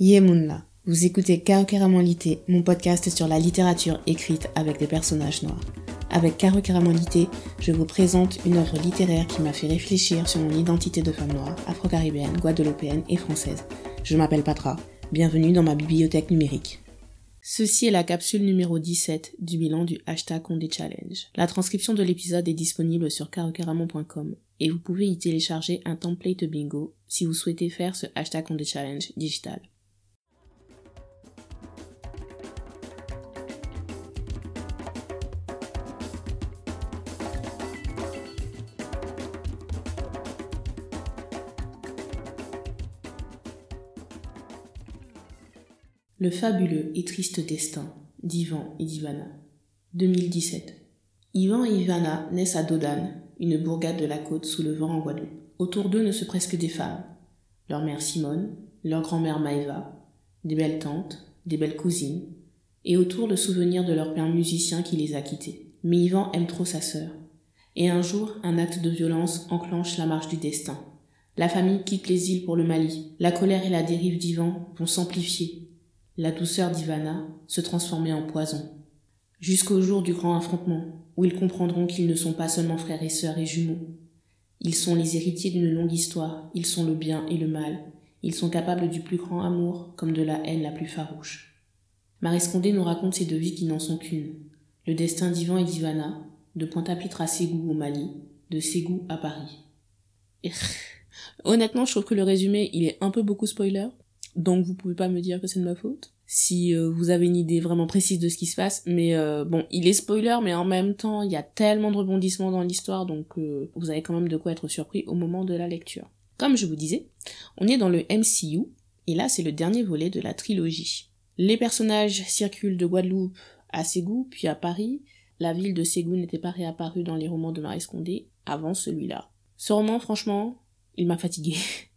Yemunla, vous écoutez Lité, mon podcast sur la littérature écrite avec des personnages noirs. Avec Lité, je vous présente une œuvre littéraire qui m'a fait réfléchir sur mon identité de femme noire, afro-caribéenne, guadeloupéenne et française. Je m'appelle Patra, bienvenue dans ma bibliothèque numérique. Ceci est la capsule numéro 17 du bilan du hashtag Condé Challenge. La transcription de l'épisode est disponible sur carocaramon.com et vous pouvez y télécharger un template bingo si vous souhaitez faire ce hashtag Condé Challenge digital. Le fabuleux et triste destin d'Ivan et d'Ivana. 2017. Ivan et Ivana naissent à Dodane, une bourgade de la côte sous le vent en Guadeloupe. Autour d'eux ne se presque des femmes. Leur mère Simone, leur grand-mère Maëva, des belles tantes, des belles cousines, et autour le souvenir de leur père musicien qui les a quittés. Mais Ivan aime trop sa sœur. Et un jour, un acte de violence enclenche la marche du destin. La famille quitte les îles pour le Mali. La colère et la dérive d'Ivan vont s'amplifier la douceur d'Ivana se transformer en poison. Jusqu'au jour du grand affrontement, où ils comprendront qu'ils ne sont pas seulement frères et sœurs et jumeaux. Ils sont les héritiers d'une longue histoire, ils sont le bien et le mal, ils sont capables du plus grand amour comme de la haine la plus farouche. Marie Scondé nous raconte ces deux vies qui n'en sont qu'une. Le destin d'Ivan et d'Ivana, de Pointe-à-Pitre à Ségou au Mali, de Ségou à Paris. Honnêtement, je trouve que le résumé, il est un peu beaucoup spoiler, donc vous pouvez pas me dire que c'est de ma faute si euh, vous avez une idée vraiment précise de ce qui se passe mais euh, bon il est spoiler mais en même temps il y a tellement de rebondissements dans l'histoire donc euh, vous avez quand même de quoi être surpris au moment de la lecture. Comme je vous disais on est dans le MCU et là c'est le dernier volet de la trilogie. Les personnages circulent de Guadeloupe à Ségou puis à Paris. La ville de Ségou n'était pas réapparue dans les romans de Marie Scondé avant celui-là. Ce roman franchement il m'a fatigué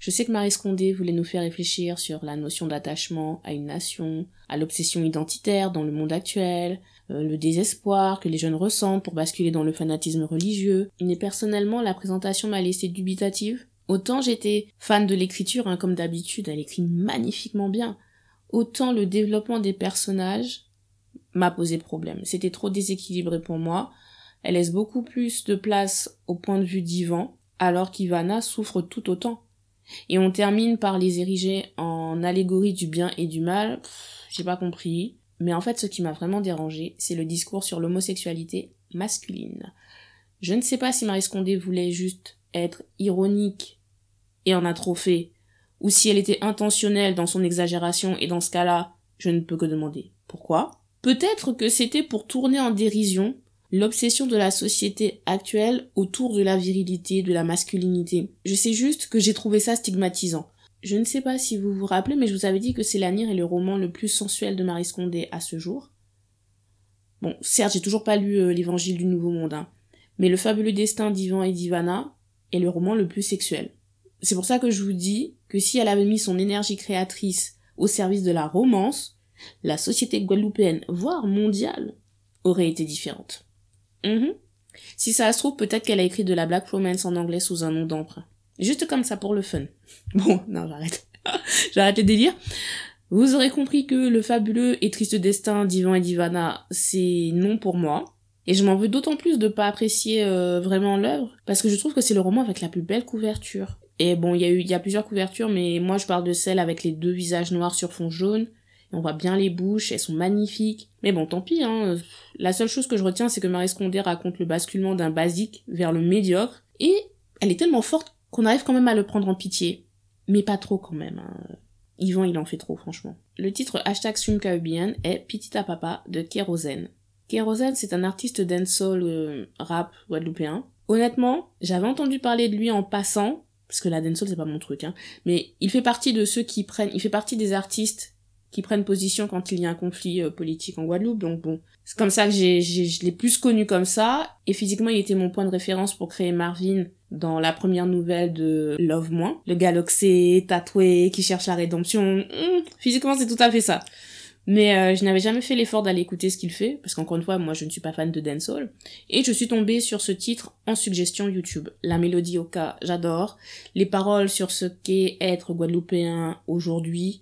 Je sais que Marie Scondé voulait nous faire réfléchir sur la notion d'attachement à une nation, à l'obsession identitaire dans le monde actuel, euh, le désespoir que les jeunes ressentent pour basculer dans le fanatisme religieux. Mais personnellement, la présentation m'a laissé dubitative. Autant j'étais fan de l'écriture, hein, comme d'habitude, elle écrit magnifiquement bien. Autant le développement des personnages m'a posé problème. C'était trop déséquilibré pour moi. Elle laisse beaucoup plus de place au point de vue d'Ivan, alors qu'Ivana souffre tout autant. Et on termine par les ériger en allégorie du bien et du mal. J'ai pas compris. Mais en fait, ce qui m'a vraiment dérangé, c'est le discours sur l'homosexualité masculine. Je ne sais pas si Marie Scondé voulait juste être ironique et en a ou si elle était intentionnelle dans son exagération, et dans ce cas-là, je ne peux que demander pourquoi. Peut-être que c'était pour tourner en dérision l'obsession de la société actuelle autour de la virilité, de la masculinité. Je sais juste que j'ai trouvé ça stigmatisant. Je ne sais pas si vous vous rappelez, mais je vous avais dit que C'est l'Anir est le roman le plus sensuel de Marie Scondé à ce jour. Bon, certes, j'ai toujours pas lu euh, l'Évangile du Nouveau Monde, hein, mais Le fabuleux destin d'Ivan et d'Ivana est le roman le plus sexuel. C'est pour ça que je vous dis que si elle avait mis son énergie créatrice au service de la romance, la société guadeloupéenne, voire mondiale, aurait été différente. Mhm. Si ça se trouve, peut-être qu'elle a écrit de la black romance en anglais sous un nom d'emprunt. Juste comme ça pour le fun. Bon, non, j'arrête. j'arrête les délires. Vous aurez compris que le fabuleux et triste destin d'Ivan et d'Ivana, c'est non pour moi. Et je m'en veux d'autant plus de pas apprécier euh, vraiment l'œuvre, parce que je trouve que c'est le roman avec la plus belle couverture. Et bon, il y a eu, il y a plusieurs couvertures, mais moi je parle de celle avec les deux visages noirs sur fond jaune, on voit bien les bouches, elles sont magnifiques. Mais bon, tant pis, hein. La seule chose que je retiens, c'est que Marie Scondé raconte le basculement d'un basique vers le médiocre, et elle est tellement forte qu'on arrive quand même à le prendre en pitié. Mais pas trop quand même. Hein. Yvan, il en fait trop, franchement. Le titre hashtag Caribbean est Petita Papa de Kérosène. Kérosène, c'est un artiste dancehall euh, rap guadeloupéen. Honnêtement, j'avais entendu parler de lui en passant, parce que la dancehall c'est pas mon truc, hein, mais il fait partie de ceux qui prennent, il fait partie des artistes qui prennent position quand il y a un conflit euh, politique en Guadeloupe. Donc bon, c'est comme ça que j'ai, je l'ai plus connu comme ça. Et physiquement, il était mon point de référence pour créer Marvin dans la première nouvelle de Love Moi. Le galoxé, tatoué, qui cherche la rédemption. Hmm, physiquement, c'est tout à fait ça. Mais euh, je n'avais jamais fait l'effort d'aller écouter ce qu'il fait, parce qu'encore une fois, moi je ne suis pas fan de dancehall. Et je suis tombée sur ce titre en suggestion YouTube. La mélodie au cas, j'adore. Les paroles sur ce qu'est être guadeloupéen aujourd'hui,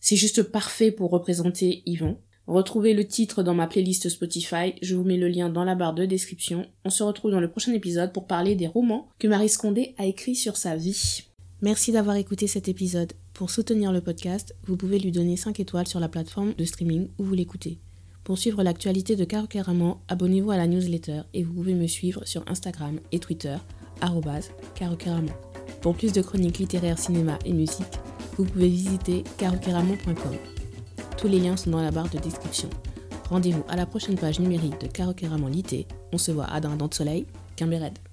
c'est juste parfait pour représenter Yvon. Retrouvez le titre dans ma playlist Spotify, je vous mets le lien dans la barre de description. On se retrouve dans le prochain épisode pour parler des romans que Marie Scondé a écrits sur sa vie. Merci d'avoir écouté cet épisode. Pour soutenir le podcast, vous pouvez lui donner 5 étoiles sur la plateforme de streaming où vous l'écoutez. Pour suivre l'actualité de Caro abonnez-vous à la newsletter et vous pouvez me suivre sur Instagram et Twitter, carocaramon. Pour plus de chroniques littéraires, cinéma et musique, vous pouvez visiter carocaramon.com. Tous les liens sont dans la barre de description. Rendez-vous à la prochaine page numérique de Caro Lité. On se voit à Dindon de Soleil, Red.